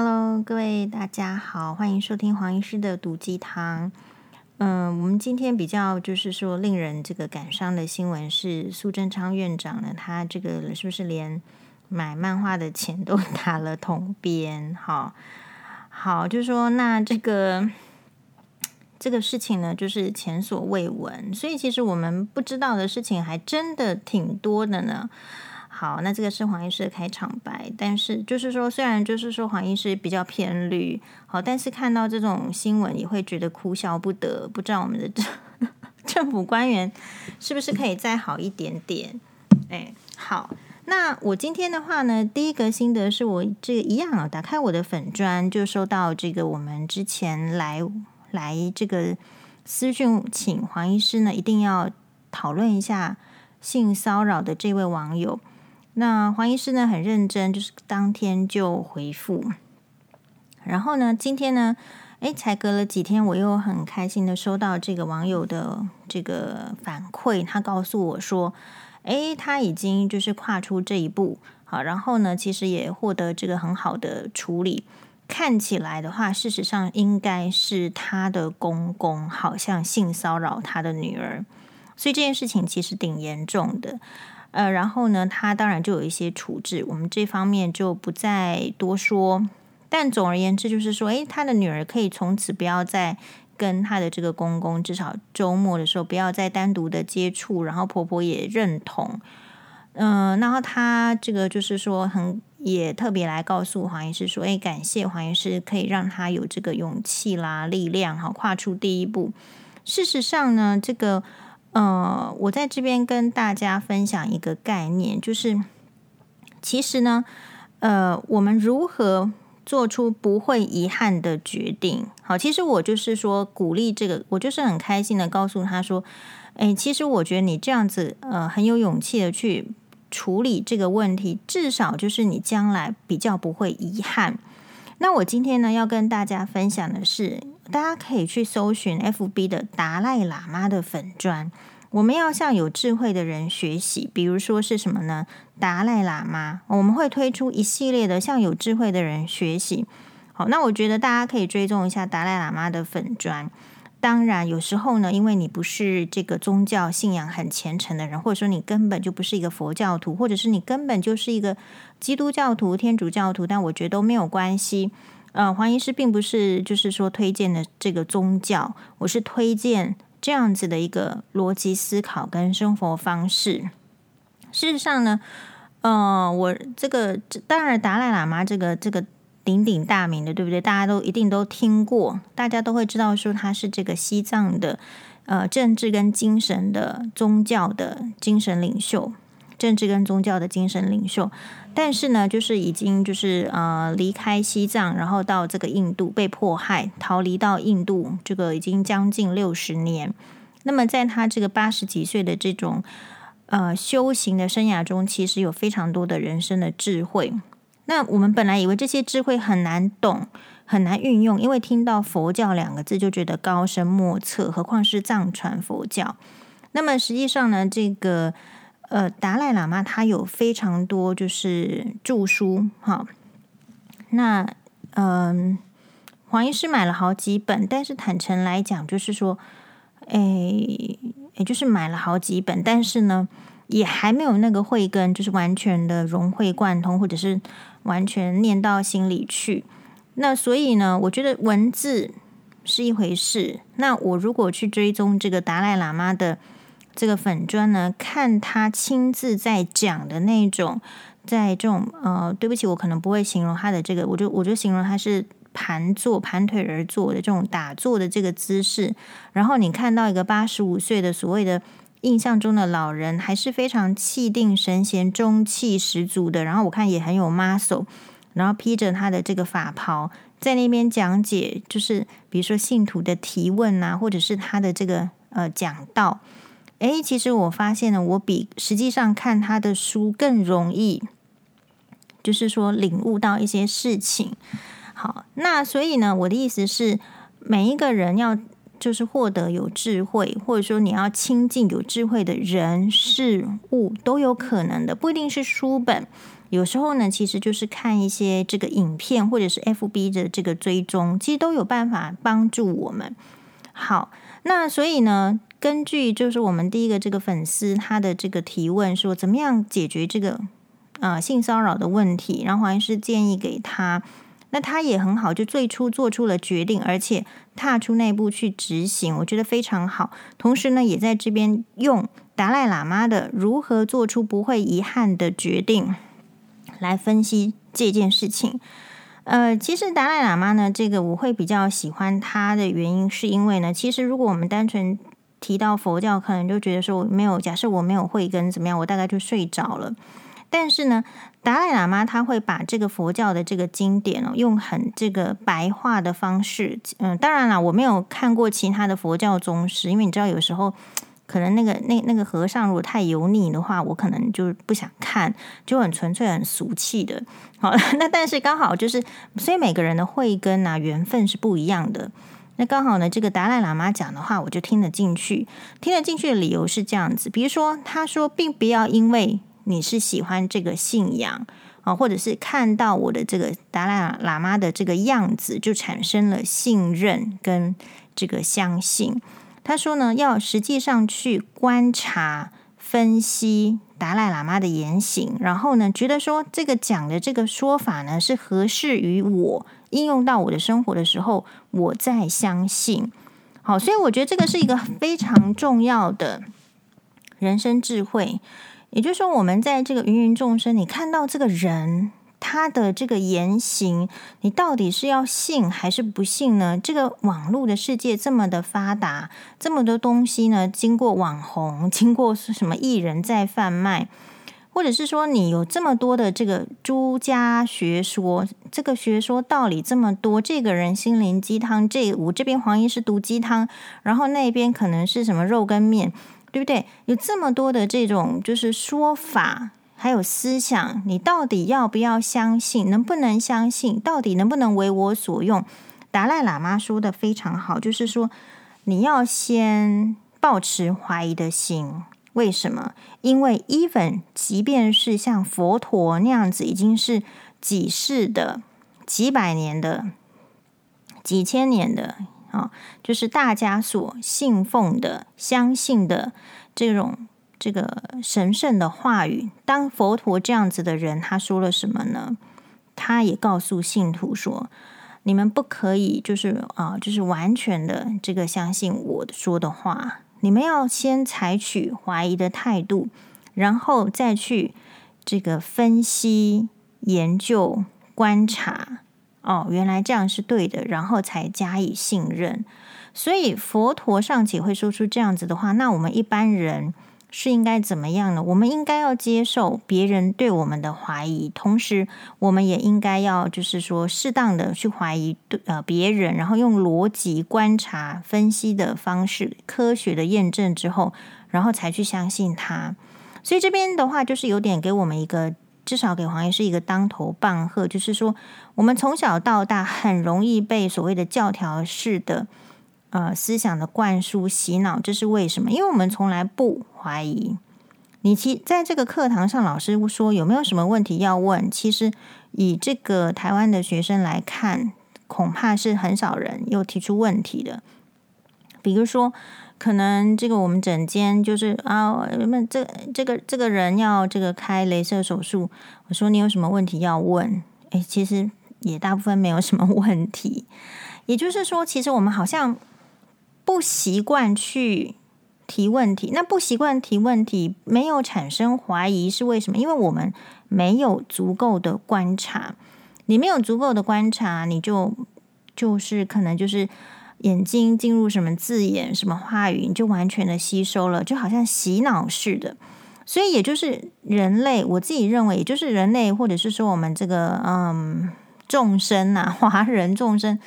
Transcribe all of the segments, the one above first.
Hello，各位大家好，欢迎收听黄医师的毒鸡汤。嗯，我们今天比较就是说令人这个感伤的新闻是苏贞昌院长呢，他这个是不是连买漫画的钱都 打了统编？好，好，就是说那这个这个事情呢，就是前所未闻，所以其实我们不知道的事情还真的挺多的呢。好，那这个是黄医师的开场白，但是就是说，虽然就是说黄医师比较偏绿，好，但是看到这种新闻也会觉得哭笑不得，不知道我们的政 政府官员是不是可以再好一点点？哎，好，那我今天的话呢，第一个心得是我这个一样啊，打开我的粉专就收到这个我们之前来来这个私讯，请黄医师呢一定要讨论一下性骚扰的这位网友。那黄医师呢很认真，就是当天就回复。然后呢，今天呢，诶，才隔了几天，我又很开心的收到这个网友的这个反馈，他告诉我说，诶，他已经就是跨出这一步，好，然后呢，其实也获得这个很好的处理。看起来的话，事实上应该是他的公公好像性骚扰他的女儿，所以这件事情其实挺严重的。呃，然后呢，他当然就有一些处置，我们这方面就不再多说。但总而言之，就是说，诶，他的女儿可以从此不要再跟他的这个公公，至少周末的时候不要再单独的接触。然后婆婆也认同，嗯、然后他这个就是说很，也特别来告诉黄医师说，诶，感谢黄医师可以让他有这个勇气啦、力量，哈，跨出第一步。事实上呢，这个。呃，我在这边跟大家分享一个概念，就是其实呢，呃，我们如何做出不会遗憾的决定？好，其实我就是说鼓励这个，我就是很开心的告诉他说，哎，其实我觉得你这样子，呃，很有勇气的去处理这个问题，至少就是你将来比较不会遗憾。那我今天呢，要跟大家分享的是，大家可以去搜寻 FB 的达赖喇嘛的粉砖。我们要向有智慧的人学习，比如说是什么呢？达赖喇嘛，我们会推出一系列的向有智慧的人学习。好，那我觉得大家可以追踪一下达赖喇嘛的粉砖。当然，有时候呢，因为你不是这个宗教信仰很虔诚的人，或者说你根本就不是一个佛教徒，或者是你根本就是一个。基督教徒、天主教徒，但我觉得都没有关系。呃，黄医师并不是就是说推荐的这个宗教，我是推荐这样子的一个逻辑思考跟生活方式。事实上呢，呃，我这个当然达赖喇嘛这个这个鼎鼎大名的，对不对？大家都一定都听过，大家都会知道说他是这个西藏的呃政治跟精神的宗教的精神领袖。政治跟宗教的精神领袖，但是呢，就是已经就是呃离开西藏，然后到这个印度被迫害，逃离到印度，这个已经将近六十年。那么在他这个八十几岁的这种呃修行的生涯中，其实有非常多的人生的智慧。那我们本来以为这些智慧很难懂、很难运用，因为听到佛教两个字就觉得高深莫测，何况是藏传佛教。那么实际上呢，这个。呃，达赖喇嘛他有非常多就是著书，哈。那嗯、黄医师买了好几本，但是坦诚来讲，就是说，哎，也就是买了好几本，但是呢，也还没有那个慧根，就是完全的融会贯通，或者是完全念到心里去。那所以呢，我觉得文字是一回事。那我如果去追踪这个达赖喇嘛的。这个粉砖呢，看他亲自在讲的那种，在这种呃，对不起，我可能不会形容他的这个，我就我就形容他是盘坐、盘腿而坐的这种打坐的这个姿势。然后你看到一个八十五岁的所谓的印象中的老人，还是非常气定神闲、中气十足的。然后我看也很有 muscle，然后披着他的这个法袍，在那边讲解，就是比如说信徒的提问啊，或者是他的这个呃讲道。诶，其实我发现呢，我比实际上看他的书更容易，就是说领悟到一些事情。好，那所以呢，我的意思是，每一个人要就是获得有智慧，或者说你要亲近有智慧的人事物都有可能的，不一定是书本。有时候呢，其实就是看一些这个影片或者是 FB 的这个追踪，其实都有办法帮助我们。好，那所以呢，根据就是我们第一个这个粉丝他的这个提问说，怎么样解决这个啊、呃、性骚扰的问题，然后黄医师建议给他。那他也很好，就最初做出了决定，而且踏出那步去执行，我觉得非常好。同时呢，也在这边用达赖喇嘛的如何做出不会遗憾的决定来分析这件事情。呃，其实达赖喇嘛呢，这个我会比较喜欢他的原因，是因为呢，其实如果我们单纯提到佛教，可能就觉得说我没有，假设我没有慧根怎么样，我大概就睡着了。但是呢，达赖喇嘛他会把这个佛教的这个经典哦，用很这个白话的方式，嗯，当然了，我没有看过其他的佛教宗师，因为你知道有时候可能那个那那个和尚如果太油腻的话，我可能就不想看，就很纯粹很俗气的。好，那但是刚好就是，所以每个人的慧根啊缘分是不一样的。那刚好呢，这个达赖喇嘛讲的话，我就听得进去。听得进去的理由是这样子，比如说他说，并不要因为你是喜欢这个信仰啊，或者是看到我的这个达赖喇嘛的这个样子，就产生了信任跟这个相信。他说呢，要实际上去观察、分析达赖喇嘛的言行，然后呢，觉得说这个讲的这个说法呢是合适于我应用到我的生活的时候，我再相信。好，所以我觉得这个是一个非常重要的人生智慧。也就是说，我们在这个芸芸众生，你看到这个人他的这个言行，你到底是要信还是不信呢？这个网络的世界这么的发达，这么多东西呢，经过网红，经过什么艺人在贩卖，或者是说你有这么多的这个诸家学说，这个学说道理这么多，这个人心灵鸡汤，这我这边黄医师毒鸡汤，然后那边可能是什么肉跟面。对不对？有这么多的这种就是说法，还有思想，你到底要不要相信？能不能相信？到底能不能为我所用？达赖喇嘛说的非常好，就是说你要先保持怀疑的心。为什么？因为 even 即便是像佛陀那样子，已经是几世的、几百年的、几千年的。啊，就是大家所信奉的、相信的这种这个神圣的话语。当佛陀这样子的人，他说了什么呢？他也告诉信徒说：“你们不可以，就是啊，就是完全的这个相信我说的话。你们要先采取怀疑的态度，然后再去这个分析、研究、观察。”哦，原来这样是对的，然后才加以信任。所以佛陀尚且会说出这样子的话，那我们一般人是应该怎么样呢？我们应该要接受别人对我们的怀疑，同时我们也应该要就是说适当的去怀疑对呃别人，然后用逻辑观察分析的方式，科学的验证之后，然后才去相信他。所以这边的话，就是有点给我们一个。至少给黄医师一个当头棒喝，就是说，我们从小到大很容易被所谓的教条式的呃思想的灌输洗脑，这是为什么？因为我们从来不怀疑。你其在这个课堂上，老师说有没有什么问题要问？其实以这个台湾的学生来看，恐怕是很少人又提出问题的。比如说。可能这个我们诊间就是啊，那这这个这个人要这个开镭射手术，我说你有什么问题要问？诶，其实也大部分没有什么问题。也就是说，其实我们好像不习惯去提问题。那不习惯提问题，没有产生怀疑是为什么？因为我们没有足够的观察。你没有足够的观察，你就就是可能就是。眼睛进入什么字眼、什么话语，你就完全的吸收了，就好像洗脑似的。所以，也就是人类，我自己认为，也就是人类，或者是说我们这个嗯众生啊，华人众生，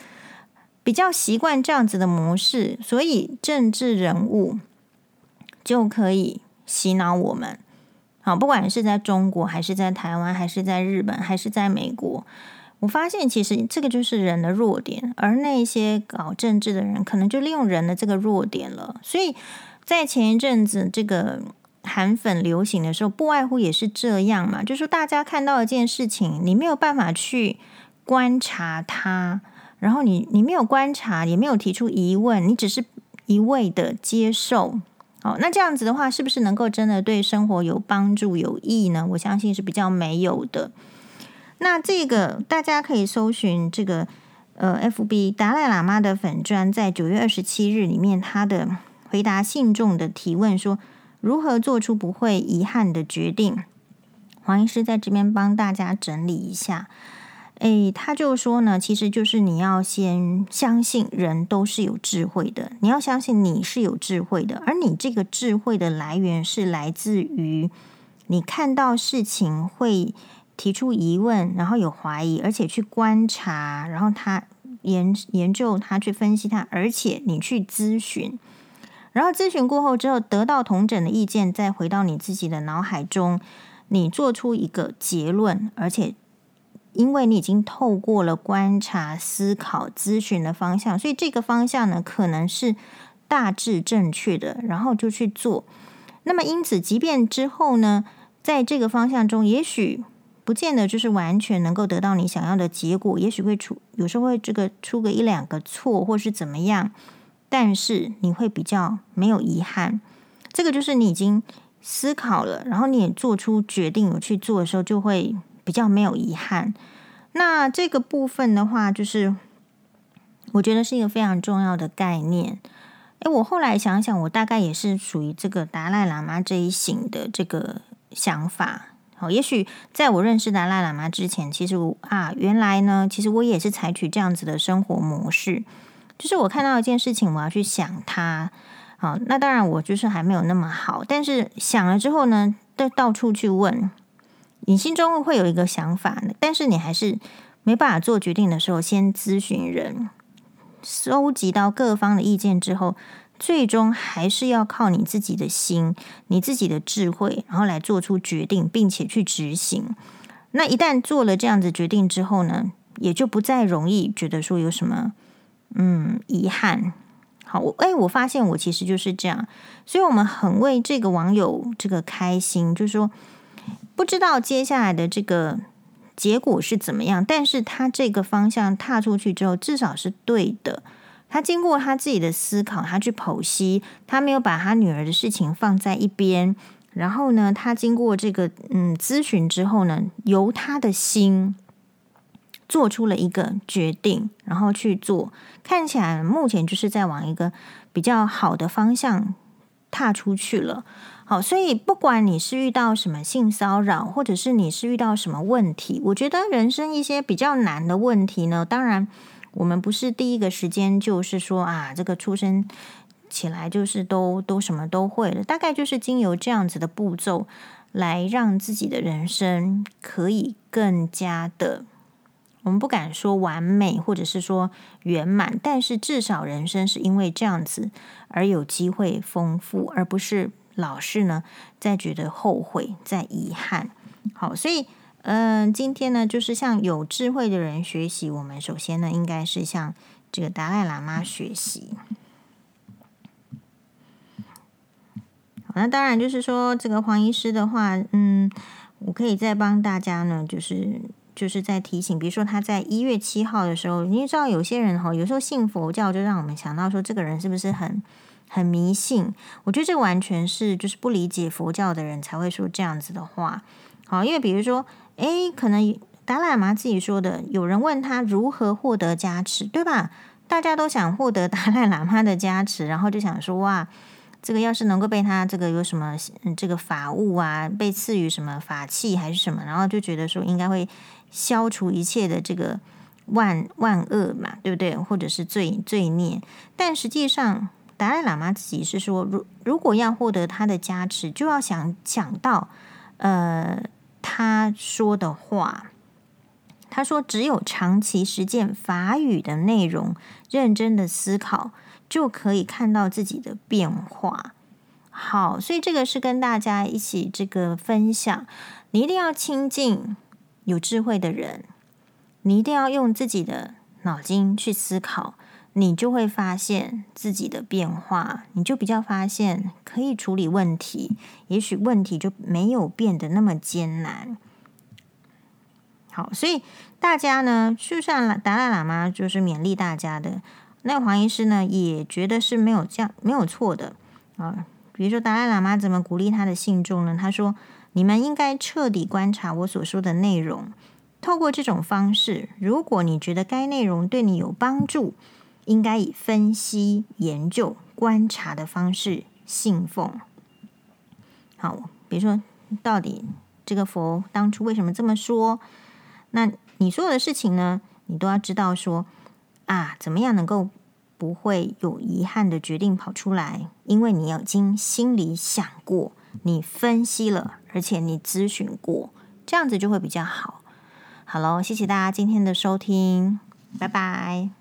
比较习惯这样子的模式，所以政治人物就可以洗脑我们。好，不管是在中国，还是在台湾，还是在日本，还是在美国。我发现，其实这个就是人的弱点，而那些搞政治的人，可能就利用人的这个弱点了。所以在前一阵子，这个韩粉流行的时候，不外乎也是这样嘛，就是大家看到一件事情，你没有办法去观察它，然后你你没有观察，也没有提出疑问，你只是一味的接受。哦，那这样子的话，是不是能够真的对生活有帮助、有益呢？我相信是比较没有的。那这个大家可以搜寻这个呃，FB 达赖喇嘛的粉专，在九月二十七日里面，他的回答信众的提问说，如何做出不会遗憾的决定？黄医师在这边帮大家整理一下。诶，他就说呢，其实就是你要先相信人都是有智慧的，你要相信你是有智慧的，而你这个智慧的来源是来自于你看到事情会提出疑问，然后有怀疑，而且去观察，然后他研研究他去分析他，而且你去咨询，然后咨询过后之后得到同整的意见，再回到你自己的脑海中，你做出一个结论，而且。因为你已经透过了观察、思考、咨询的方向，所以这个方向呢，可能是大致正确的，然后就去做。那么，因此，即便之后呢，在这个方向中，也许不见得就是完全能够得到你想要的结果，也许会出，有时候会这个出个一两个错，或是怎么样，但是你会比较没有遗憾。这个就是你已经思考了，然后你也做出决定，有去做的时候，就会。比较没有遗憾，那这个部分的话，就是我觉得是一个非常重要的概念。诶，我后来想想，我大概也是属于这个达赖喇嘛这一型的这个想法。哦，也许在我认识达赖喇嘛之前，其实我啊，原来呢，其实我也是采取这样子的生活模式，就是我看到一件事情，我要去想它。好，那当然我就是还没有那么好，但是想了之后呢，都到处去问。你心中会有一个想法，但是你还是没办法做决定的时候，先咨询人，收集到各方的意见之后，最终还是要靠你自己的心、你自己的智慧，然后来做出决定，并且去执行。那一旦做了这样子决定之后呢，也就不再容易觉得说有什么嗯遗憾。好，我哎，我发现我其实就是这样，所以我们很为这个网友这个开心，就是说。不知道接下来的这个结果是怎么样，但是他这个方向踏出去之后，至少是对的。他经过他自己的思考，他去剖析，他没有把他女儿的事情放在一边。然后呢，他经过这个嗯咨询之后呢，由他的心做出了一个决定，然后去做。看起来目前就是在往一个比较好的方向踏出去了。好，所以不管你是遇到什么性骚扰，或者是你是遇到什么问题，我觉得人生一些比较难的问题呢，当然我们不是第一个时间就是说啊，这个出生起来就是都都什么都会了，大概就是经由这样子的步骤，来让自己的人生可以更加的，我们不敢说完美，或者是说圆满，但是至少人生是因为这样子而有机会丰富，而不是。老是呢，在觉得后悔，在遗憾。好，所以，嗯、今天呢，就是向有智慧的人学习。我们首先呢，应该是向这个达赖喇嘛学习。那当然就是说，这个黄医师的话，嗯，我可以再帮大家呢，就是就是在提醒，比如说他在一月七号的时候，你知道有些人哈，有时候信佛教，就让我们想到说，这个人是不是很？很迷信，我觉得这完全是就是不理解佛教的人才会说这样子的话。好，因为比如说，诶，可能达赖喇嘛自己说的，有人问他如何获得加持，对吧？大家都想获得达赖喇嘛的加持，然后就想说，哇，这个要是能够被他这个有什么这个法物啊，被赐予什么法器还是什么，然后就觉得说应该会消除一切的这个万万恶嘛，对不对？或者是罪罪孽，但实际上。达赖喇嘛自己是说，如如果要获得他的加持，就要想想到，呃，他说的话。他说，只有长期实践法语的内容，认真的思考，就可以看到自己的变化。好，所以这个是跟大家一起这个分享。你一定要亲近有智慧的人，你一定要用自己的脑筋去思考。你就会发现自己的变化，你就比较发现可以处理问题，也许问题就没有变得那么艰难。好，所以大家呢，就像达赖喇嘛就是勉励大家的，那黄医师呢也觉得是没有这样没有错的啊。比如说达赖喇嘛怎么鼓励他的信众呢？他说：“你们应该彻底观察我所说的内容，透过这种方式，如果你觉得该内容对你有帮助。”应该以分析、研究、观察的方式信奉。好，比如说，到底这个佛当初为什么这么说？那你所有的事情呢，你都要知道说啊，怎么样能够不会有遗憾的决定跑出来？因为你已经心里想过，你分析了，而且你咨询过，这样子就会比较好。好喽，谢谢大家今天的收听，拜拜。